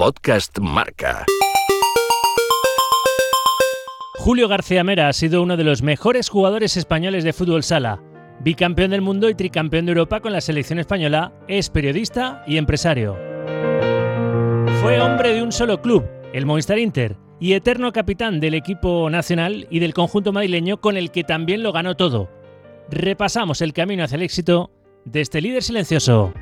Podcast Marca. Julio García Mera ha sido uno de los mejores jugadores españoles de fútbol sala. Bicampeón del mundo y tricampeón de Europa con la selección española, es periodista y empresario. Fue hombre de un solo club, el Movistar Inter, y eterno capitán del equipo nacional y del conjunto madrileño con el que también lo ganó todo. Repasamos el camino hacia el éxito de este líder silencioso.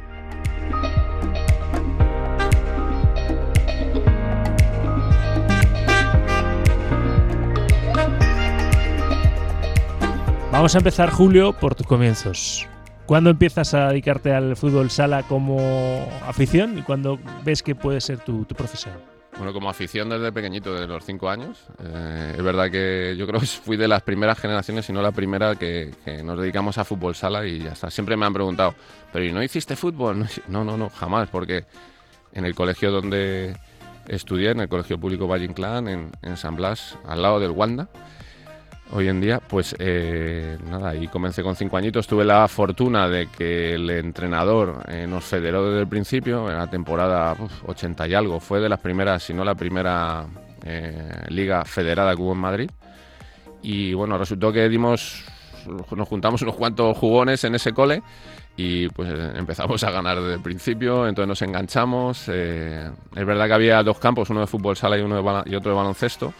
Vamos a empezar, Julio, por tus comienzos. ¿Cuándo empiezas a dedicarte al fútbol sala como afición y cuándo ves que puede ser tu, profesión? Bueno, como afición desde pequeñito, desde los cinco años. Eh, es verdad que yo creo que fui de las primeras generaciones, si no la primera, que, nos dedicamos a fútbol sala y ya está. Siempre me han preguntado, ¿pero y no hiciste fútbol? No, no, no, jamás, porque en el colegio donde estudié, en el Colegio Público Valle Inclán, en, en San Blas, al lado del Wanda, hoy en día, pues eh, nada, ahí comencé con cinco añitos. Tuve la fortuna de que el entrenador eh, nos federó desde el principio, en la temporada 80 y algo. Fue de las primeras, si no la primera eh, liga federada que hubo en Madrid. Y bueno, resultó que dimos, nos juntamos unos cuantos jugones en ese cole y pues empezamos a ganar desde el principio, entonces nos enganchamos. es verdad que había dos campos, uno de fútbol sala y, uno y otro de baloncesto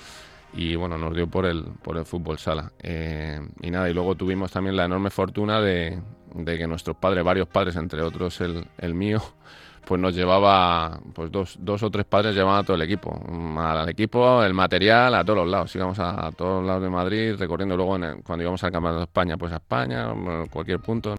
y bueno, nos dio por el, por el fútbol sala. Eh, y nada, y luego tuvimos también la enorme fortuna de, que nuestros padres, varios padres, entre otros el, mío, pues nos llevaba, pues dos, dos, o tres padres llevaban a todo el equipo, al equipo, el material, a todos los lados. Íbamos a, todos lados de Madrid, recorriendo luego cuando íbamos al Campeonato de España, pues a España, cualquier punto.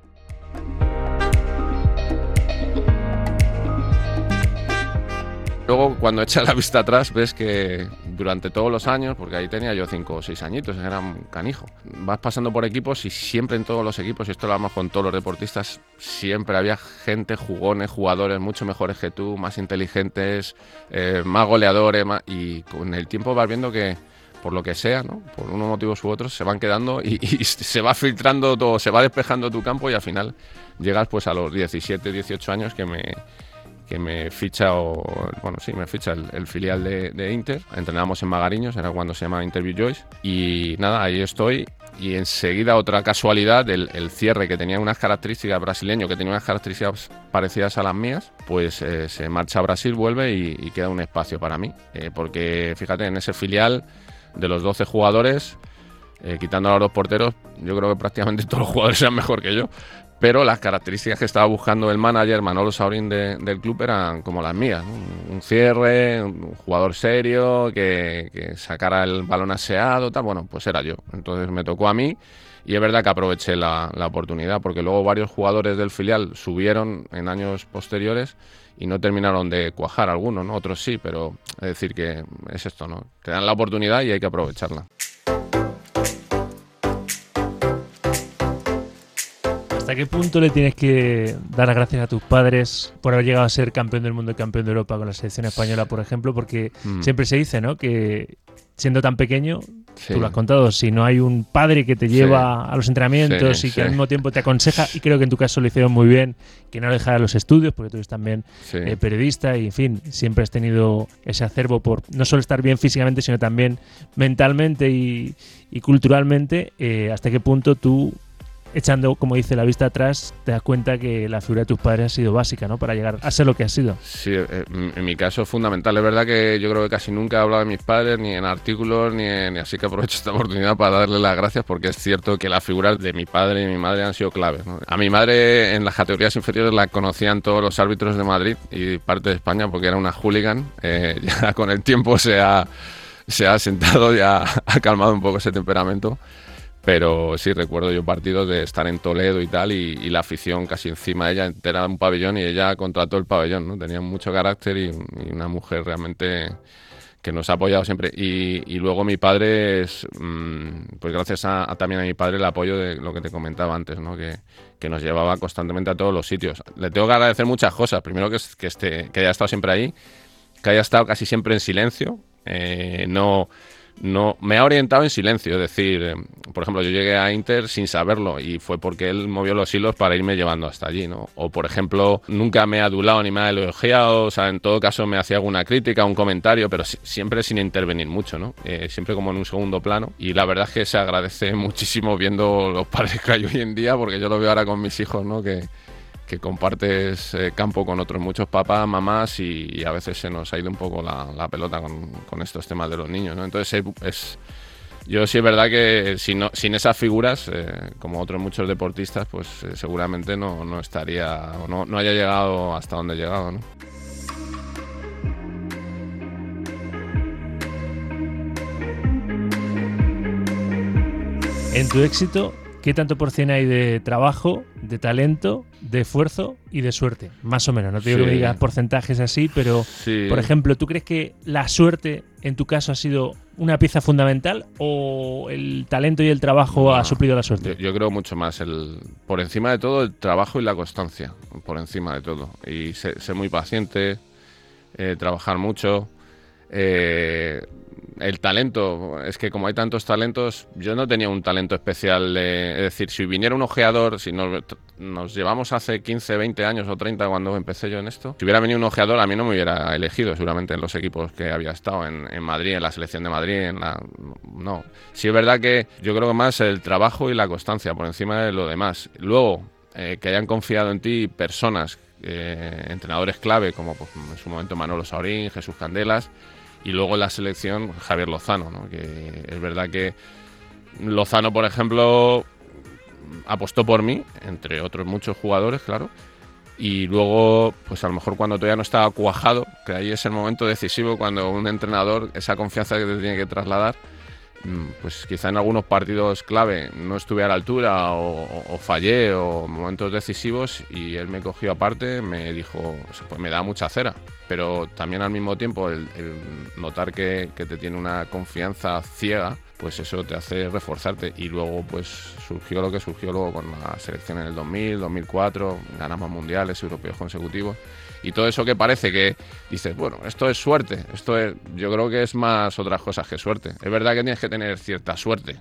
Luego, cuando echas la vista atrás, ves que durante todos los años, porque ahí tenía yo cinco o seis añitos, era un canijo. Vas pasando por equipos y siempre en todos los equipos, y esto lo hablamos con todos los deportistas, siempre había gente, jugones, jugadores mucho mejores que tú, más inteligentes, eh, más goleadores, y con el tiempo vas viendo que por lo que sea, ¿no? por unos motivos u otros, se van quedando y, y, se va filtrando todo, se va despejando tu campo y al final llegas pues a los 17, 18 años que me, que me ficha, o, bueno, sí, me ficha el, filial de, Inter. Entrenábamos en Magariños, era cuando se llama Interview Joyce. Y nada, ahí estoy. Y enseguida, otra casualidad, el, cierre que tenía unas características brasileño, que tenía unas características parecidas a las mías, pues eh, se marcha a Brasil, vuelve y, queda un espacio para mí. Eh, porque fíjate, en ese filial de los 12 jugadores, eh, quitando a los dos porteros, yo creo que prácticamente todos los jugadores eran mejor que yo pero las características que estaba buscando el manager Manolo Saurín del club eran como las mías, un cierre, un jugador serio, que, sacara el balón aseado, tal, bueno, pues era yo. Entonces me tocó a mí y es verdad que aproveché la, oportunidad porque luego varios jugadores del filial subieron en años posteriores y no terminaron de cuajar algunos, ¿no? Otros sí, pero es decir que es esto, ¿no? Te dan la oportunidad y hay que aprovecharla. ¿Hasta qué punto le tienes que dar las gracias a tus padres por haber llegado a ser campeón del mundo y campeón de Europa con la selección española, por ejemplo? Porque mm. siempre se dice, ¿no? Que siendo tan pequeño, tú lo has contado, si no hay un padre que te lleva a los entrenamientos y que al mismo tiempo te aconseja, y creo que en tu caso lo hicieron muy bien, que no dejara los estudios, porque tú eres también eh, periodista y, en fin, siempre has tenido ese acervo por no solo estar bien físicamente, sino también mentalmente y, culturalmente, eh, hasta qué punto tú echando, como dice, la vista atrás, te das cuenta que la figura de tus padres ha sido básica, ¿no? Para llegar a ser lo que ha sido. Sí, eh, en mi caso es fundamental. Es verdad que yo creo que casi nunca he hablado de mis padres, ni en artículos, ni, así que aprovecho esta oportunidad para darle las gracias porque es cierto que las figuras de mi padre y mi madre han sido claves. A mi madre en las categorías inferiores la conocían todos los árbitros de Madrid y parte de España porque era una hooligan. Eh, ya con el tiempo se ha, se ha sentado, ya ha calmado un poco ese temperamento. Pero sí, recuerdo yo partidos de estar en Toledo y tal, y, la afición casi encima de ella, era un pabellón y ella contrató el pabellón, ¿no? Tenía mucho carácter y, una mujer realmente que nos ha apoyado siempre. Y, luego mi padre mm, pues gracias a, también a mi padre el apoyo de lo que te comentaba antes, ¿no? Que, que, nos llevaba constantemente a todos los sitios. Le tengo que agradecer muchas cosas. Primero que, que, esté, que haya estado siempre ahí, que haya estado casi siempre en silencio, eh, no no me ha orientado en silencio. Es decir, eh, por ejemplo, yo llegué a Inter sin saberlo y fue porque él movió los hilos para irme llevando hasta allí, ¿no? O, por ejemplo, nunca me ha adulado ni me ha elogiado, o sea, en todo caso me hacía alguna crítica, un comentario, pero siempre sin intervenir mucho, ¿no? Eh, siempre como en un segundo plano. Y la verdad es que se agradece muchísimo viendo los padres que hay hoy en día, porque yo lo veo ahora con mis hijos, ¿no? Que, que compartes eh, campo con otros muchos papás, mamás y, a veces se nos ha ido un poco la, pelota con, estos temas de los niños. Entonces es, yo sí es verdad que sin esas figuras, eh, como otros muchos deportistas, pues eh, seguramente no, no, estaría o no, no, haya llegado hasta donde he llegado. En tu éxito, ¿qué tanto por cien hay de trabajo, de talento de esfuerzo y de suerte, más o menos. No te digo que digas porcentajes así, pero por ejemplo, ¿tú crees que la suerte en tu caso ha sido una pieza fundamental o el talento y el trabajo ha suplido la suerte? Yo, creo mucho más el por encima de todo el trabajo y la constancia, por encima de todo. Y ser, muy paciente, eh, trabajar mucho. Eh, el talento, es que como hay tantos talentos, yo no tenía un talento especial. es decir, si viniera un ojeador, si nos, llevamos hace 15, 20 años o 30 cuando empecé yo en esto, si hubiera venido un ojeador, a mí no me hubiera elegido seguramente en los equipos que había estado, en, Madrid, en la selección de Madrid, en la... No. Sí es verdad que yo creo que más el trabajo y la constancia por encima de lo demás. Luego, eh, que hayan confiado en ti personas, eh, entrenadores clave, como pues, en su momento Manolo Saurín, Jesús Candelas, y luego en la selección, Javier Lozano, ¿no? que es verdad que Lozano, por ejemplo, apostó por mí, entre otros muchos jugadores, claro. Y luego, pues a lo mejor cuando todavía no estaba cuajado, que ahí es el momento decisivo cuando un entrenador, esa confianza que te tiene que trasladar, pues quizá en algunos partidos clave no estuve a la altura o, fallé o momentos decisivos y él me cogió aparte, me dijo, pues me da mucha cera. Pero también al mismo tiempo el, notar que, te tiene una confianza ciega, pues eso te hace reforzarte. Y luego pues surgió lo que surgió luego con la selección en el 2000, 2004, ganamos mundiales, europeos consecutivos. Y todo eso que parece que dices, bueno, esto es suerte, esto es, yo creo que es más otras cosas que suerte. Es verdad que tienes que tener cierta suerte.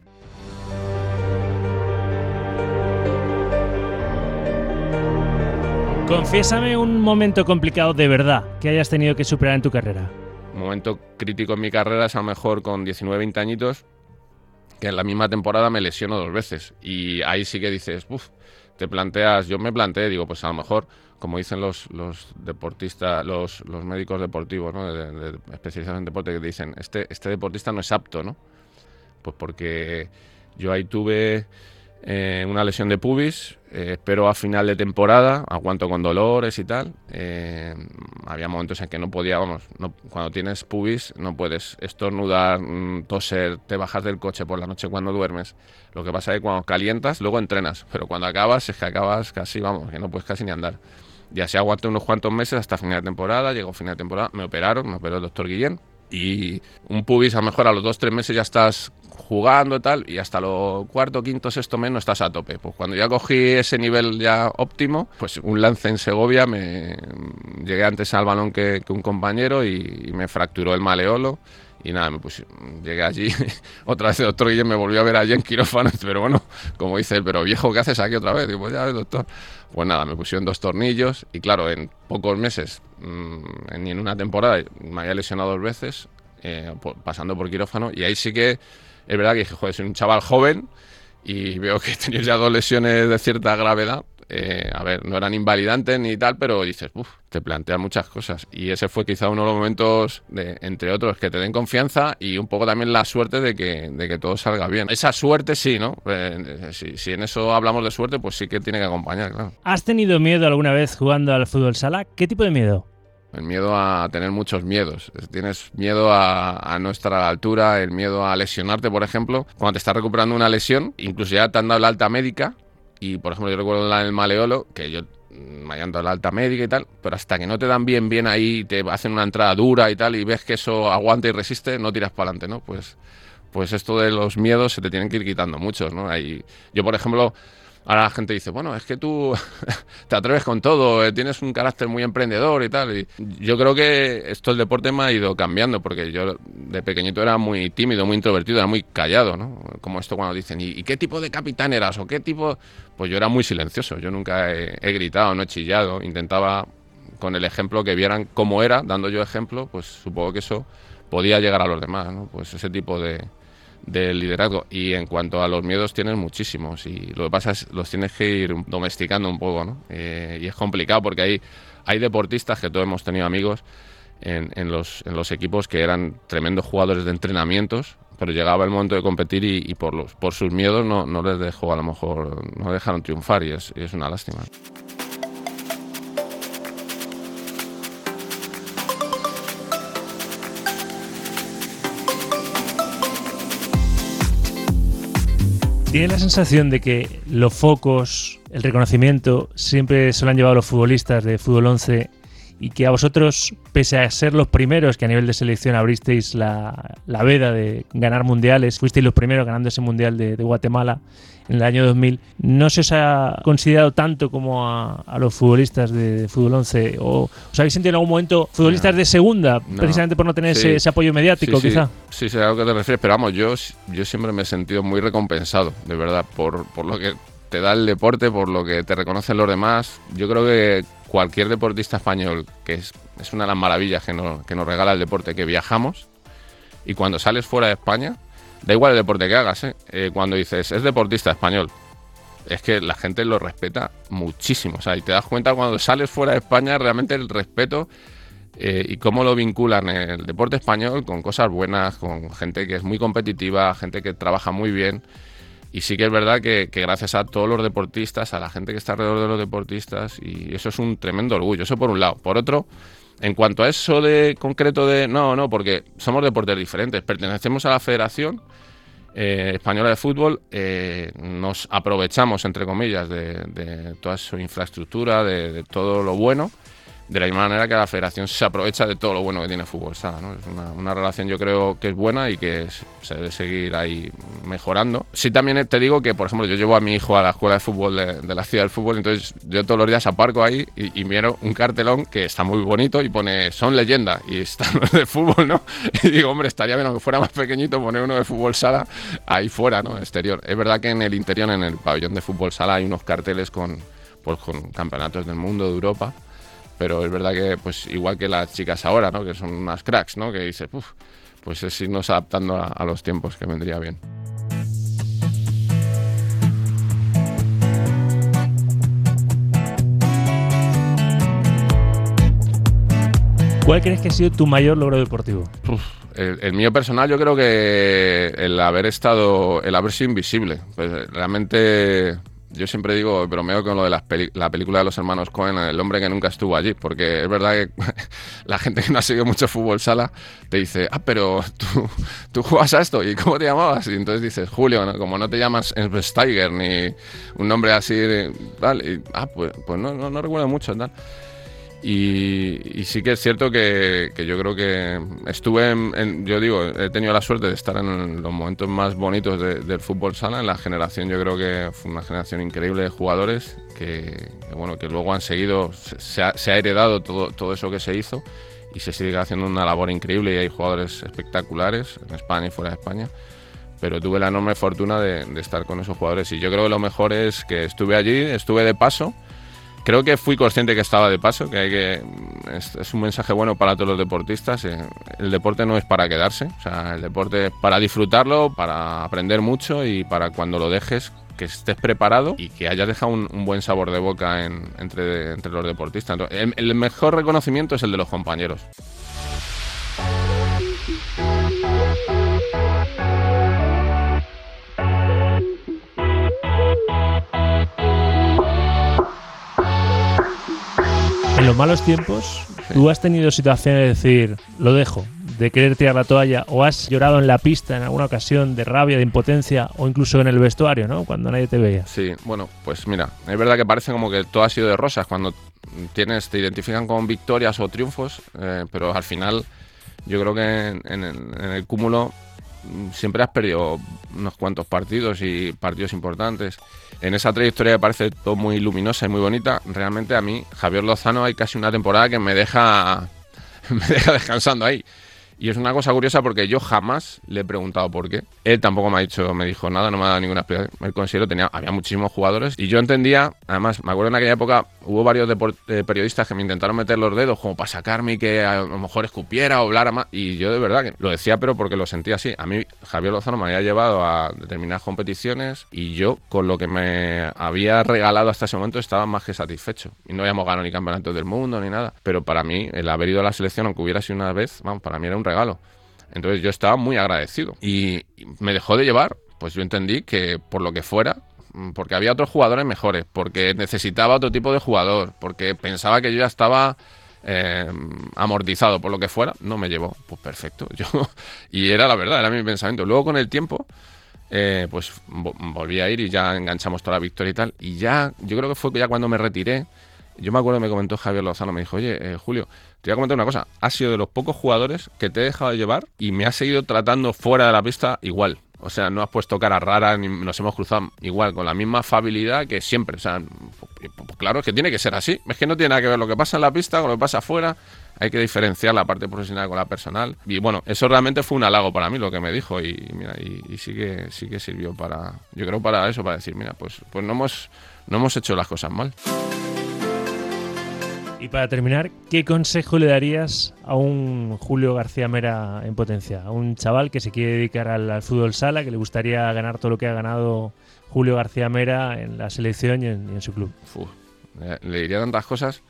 Confiésame un momento complicado de verdad que hayas tenido que superar en tu carrera. Un momento crítico en mi carrera es a lo mejor con 19, 20 añitos, que en la misma temporada me lesiono dos veces. Y ahí sí que dices, uff, te planteas, yo me planteé, digo, pues a lo mejor, como dicen los, los deportistas, los, los médicos deportivos, ¿no? de, especializados en deporte, que dicen, este, este deportista no es apto, ¿no? Pues porque yo ahí tuve eh, una lesión de pubis, eh, espero a final de temporada, aguanto con dolores y tal. Eh, había momentos en que no podía, vamos, cuando tienes pubis no puedes estornudar, mm, toser, te bajas del coche por la noche cuando duermes. Lo que pasa es que cuando calientas, luego entrenas, pero cuando acabas es que acabas casi, vamos, que no puedes casi ni andar. Y así aguanté unos cuantos meses hasta final de temporada, llegó final de temporada, me operaron, me operó el doctor Guillén. Y un pubis a lo mejor a los dos, tres meses ya estás jugando y tal, y hasta lo cuarto, quinto, sexto mes no estás a tope. Pues cuando ya cogí ese nivel ya óptimo, pues un lance en Segovia, me llegué antes al balón que, un compañero y, me fracturó el maleolo. Y nada, me puse, llegué allí, otra vez el doctor Guillén me volvió a ver allí en quirófano, pero bueno, como dice él, pero viejo, ¿qué haces aquí otra vez? Digo, pues ya doctor. Pues nada, me pusieron dos tornillos y claro, en pocos meses, mm, ni en una temporada, me había lesionado dos veces, eh, pasando por quirófano, y ahí sí que es verdad que dije, joder, soy un chaval joven y veo que tenéis ya dos lesiones de cierta gravedad. Eh, a ver, no eran invalidantes ni tal, pero dices, uff, te plantean muchas cosas. Y ese fue quizá uno de los momentos, de, entre otros, que te den confianza y un poco también la suerte de que, de que todo salga bien. Esa suerte sí, ¿no? Eh, si, si, en eso hablamos de suerte, pues sí que tiene que acompañar, claro. ¿Has tenido miedo alguna vez jugando al fútbol sala? ¿Qué tipo de miedo? El miedo a tener muchos miedos. Tienes miedo a, no estar a la altura, el miedo a lesionarte, por ejemplo. Cuando te estás recuperando una lesión, incluso ya te han dado la alta médica. Y, por ejemplo, yo recuerdo en el maleolo, que yo me hayan dado la alta médica y tal, pero hasta que no te dan bien, bien ahí, te hacen una entrada dura y tal, y ves que eso aguanta y resiste, no tiras para adelante, ¿no? Pues, pues esto de los miedos se te tienen que ir quitando muchos, ¿no? Ahí, yo, por ejemplo, Ahora la gente dice, bueno, es que tú te atreves con todo, eh, tienes un carácter muy emprendedor y tal. Y yo creo que esto el deporte me ha ido cambiando, porque yo de pequeñito era muy tímido, muy introvertido, era muy callado, ¿no? Como esto cuando dicen, ¿y, qué tipo de capitán eras? ¿O qué tipo...? Pues yo era muy silencioso, yo nunca he, gritado, no he chillado, intentaba con el ejemplo que vieran cómo era, dando yo ejemplo, pues supongo que eso podía llegar a los demás, ¿no? Pues ese tipo de, liderazgo. Y en cuanto a los miedos, tienes muchísimos. Y lo que pasa es los tienes que ir domesticando un poco, ¿no? Eh, y es complicado porque hay, hay deportistas que todos hemos tenido amigos en, los, en los equipos que eran tremendos jugadores de entrenamientos, pero llegaba el momento de competir y, por, los, por sus miedos no, no, les dejó, a lo mejor, no dejaron triunfar y es, es una lástima. ¿Tiene la sensación de que los focos, el reconocimiento, siempre se lo han llevado los futbolistas de fútbol 11 y que a vosotros, pese a ser los primeros que a nivel de selección abristeis la, la veda de ganar mundiales, fuisteis los primeros ganando ese mundial de, Guatemala en el año 2000, ¿no se os ha considerado tanto como a, los futbolistas de, fútbol 11? ¿O os habéis sentido en algún momento futbolistas de segunda, precisamente por no tener ese, apoyo mediático, quizá? Sí, sé a lo que te refieres, pero vamos, yo, yo siempre me he sentido muy recompensado, de verdad, por, por lo que te da el deporte, por lo que te reconocen los demás. Yo creo que cualquier deportista español, que es, es una de las maravillas que nos, que nos regala el deporte, que viajamos y cuando sales fuera de España, da igual el deporte que hagas, ¿eh? Eh, cuando dices es deportista español, es que la gente lo respeta muchísimo. O sea, y te das cuenta cuando sales fuera de España realmente el respeto eh, y cómo lo vinculan el deporte español con cosas buenas, con gente que es muy competitiva, gente que trabaja muy bien. Y sí que es verdad que, gracias a todos los deportistas, a la gente que está alrededor de los deportistas, y eso es un tremendo orgullo, eso por un lado. Por otro, en cuanto a eso de concreto de... No, no, porque somos deportes diferentes, pertenecemos a la Federación eh, Española de Fútbol, eh, nos aprovechamos, entre comillas, de, toda su infraestructura, de todo lo bueno de la misma manera que la federación se aprovecha de todo lo bueno que tiene fútbol sala. ¿no? Es una, relación yo creo que es buena y que se debe seguir ahí mejorando. Sí también te digo que, por ejemplo, yo llevo a mi hijo a la escuela de fútbol de, la ciudad del fútbol, entonces yo todos los días aparco ahí y, miro un cartelón que está muy bonito y pone son leyenda y están los de fútbol, ¿no? Y digo, hombre, estaría bien aunque fuera más pequeñito poner uno de fútbol sala ahí fuera, ¿no? Exterior. Es verdad que en el interior, en el pabellón de fútbol sala, hay unos carteles con, pues, con campeonatos del mundo, de Europa pero es verdad que pues igual que las chicas ahora, ¿no? Que son unas cracks, ¿no? Que dices, pues es irnos adaptando a, los tiempos, que vendría bien. ¿Cuál crees que ha sido tu mayor logro deportivo? el, mío personal, yo creo que el haber estado, el haber sido invisible. Pues realmente yo siempre digo, bromeo con lo de la película de los hermanos Cohen, El hombre que nunca estuvo allí, porque es verdad que la gente que no ha seguido mucho fútbol sala te dice, ah, pero tú, tú juegas a esto, ¿y cómo te llamabas? Y entonces dices, Julio, como no te llamas Steiger ni un nombre así, tal, y, ah, pues, pues no, no, no recuerdo mucho, tal. Y, sí que es cierto que, yo creo que estuve, en, yo digo, he tenido la suerte de estar en los momentos más bonitos del fútbol sala. En la generación yo creo que fue una generación increíble de jugadores que, bueno, que luego han seguido, se ha, heredado todo, todo eso que se hizo y se sigue haciendo una labor increíble y hay jugadores espectaculares en España y fuera de España. Pero tuve la enorme fortuna de, de estar con esos jugadores y yo creo que lo mejor es que estuve allí, estuve de paso creo que fui consciente que estaba de paso, que hay que es, un mensaje bueno para todos los deportistas. Eh, el deporte no es para quedarse, o sea, el deporte es para disfrutarlo, para aprender mucho y para cuando lo dejes que estés preparado y que hayas dejado un, buen sabor de boca entre, entre los deportistas. el mejor reconocimiento es el de los compañeros. En los malos tiempos, ¿tú has tenido situaciones de decir, lo dejo, de querer tirar la toalla, o has llorado en la pista en alguna ocasión de rabia, de impotencia, o incluso en el vestuario, ¿no? Cuando nadie te veía. Sí, bueno, pues mira, es verdad que parece como que todo ha sido de rosas cuando tienes, te identifican con victorias o triunfos, eh, pero al final yo creo que en el cúmulo siempre has perdido unos cuantos partidos y partidos importantes. En esa trayectoria me parece todo muy luminosa y muy bonita. Realmente a mí, Javier Lozano, hay casi una temporada que me deja, me deja descansando ahí. Y es una cosa curiosa porque yo jamás le he preguntado por qué. Él tampoco me ha dicho, me dijo nada, no me ha dado ninguna explicación. El considero tenía, había muchísimos jugadores y yo entendía, además, me acuerdo en aquella época hubo varios eh, periodistas que me intentaron meter los dedos como para sacarme y que a lo mejor escupiera o hablara más. Y yo de verdad que lo decía, pero porque lo sentía así. A mí Javier Lozano me había llevado a determinadas competiciones y yo con lo que me había regalado hasta ese momento estaba más que satisfecho. Y no habíamos ganado ni campeonatos del mundo ni nada. Pero para mí el haber ido a la selección, aunque hubiera sido una vez, vamos, para mí era un regalo. Entonces yo estaba muy agradecido. Y me dejó de llevar, pues yo entendí que por lo que fuera, porque había otros jugadores mejores, porque necesitaba otro tipo de jugador, porque pensaba que yo ya estaba eh, amortizado por lo que fuera, no me llevó. Pues perfecto. Yo, y era la verdad, era mi pensamiento. Luego con el tiempo, eh, pues volví a ir y ya enganchamos toda la victoria y tal. Y ya, yo creo que fue ya cuando me retiré, yo me acuerdo, me comentó Javier Lozano, me dijo, oye, eh, Julio, te voy a comentar una cosa, has sido de los pocos jugadores que te he dejado de llevar y me has seguido tratando fuera de la pista igual. O sea, no has puesto cara rara, ni nos hemos cruzado igual, con la misma afabilidad que siempre. O sea, pues, pues claro, es que tiene que ser así. Es que no tiene nada que ver lo que pasa en la pista con lo que pasa afuera. Hay que diferenciar la parte profesional con la personal. Y bueno, eso realmente fue un halago para mí lo que me dijo. Y mira, y, sí que sí que sirvió para. Yo creo para eso, para decir, mira, pues, pues no hemos, no hemos hecho las cosas mal. Y para terminar, ¿qué consejo le darías a un Julio García Mera en potencia? A un chaval que se quiere dedicar al, fútbol sala, que le gustaría ganar todo lo que ha ganado Julio García Mera en la selección y en, su club. le diría tantas cosas.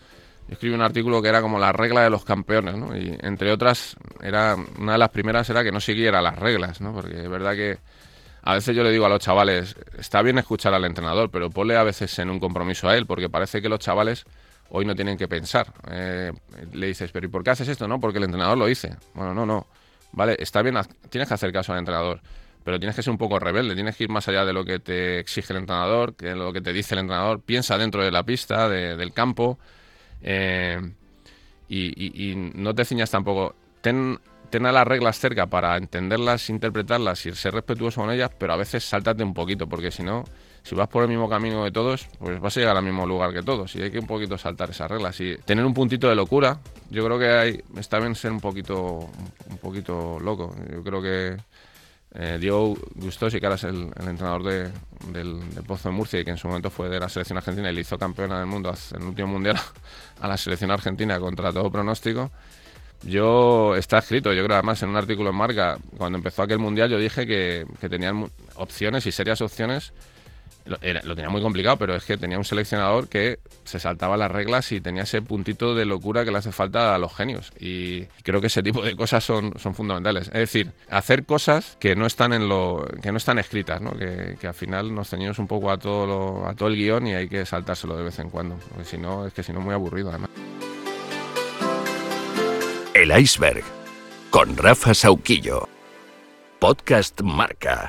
Yo escribí un artículo que era como la regla de los campeones, ¿no? Y entre otras, era una de las primeras era que no siguiera las reglas, ¿no? Porque es verdad que a veces yo le digo a los chavales, está bien escuchar al entrenador, pero ponle a veces en un compromiso a él, porque parece que los chavales hoy no tienen que pensar. Eh, le dices, pero ¿y por qué haces esto? No, porque el entrenador lo dice. Bueno, no, no. Vale, está bien, tienes que hacer caso al entrenador, pero tienes que ser un poco rebelde, tienes que ir más allá de lo que te exige el entrenador, que lo que te dice el entrenador. Piensa dentro de la pista, del campo, eh, y, no te ciñas tampoco. Ten, ten a las reglas cerca para entenderlas, interpretarlas y ser respetuoso con ellas, pero a veces sáltate un poquito, porque si no si vas por el mismo camino de todos, pues vas a llegar al mismo lugar que todos. Y hay que un poquito saltar esas reglas. Y tener un puntito de locura, yo creo que hay, está bien ser un poquito, un poquito loco. Yo creo que eh, Diego Gustosi, que ahora es el, entrenador de, del, Pozo de Murcia y que en su momento fue de la selección argentina y le hizo campeona del mundo en el último mundial a la selección argentina contra todo pronóstico. Yo, está escrito, yo creo además en un artículo en Marca, cuando empezó aquel mundial yo dije que, que tenían opciones y serias opciones lo, tenía muy complicado, pero es que tenía un seleccionador que se saltaba las reglas y tenía ese puntito de locura que le hace falta a los genios. Y creo que ese tipo de cosas son, son fundamentales. Es decir, hacer cosas que no están en lo, que no están escritas, ¿no? Que, al final nos ceñimos un poco a todo a todo el guion y hay que saltárselo de vez en cuando. Porque si no, es que si no muy aburrido además. El iceberg con Rafa Sauquillo. Podcast Marca.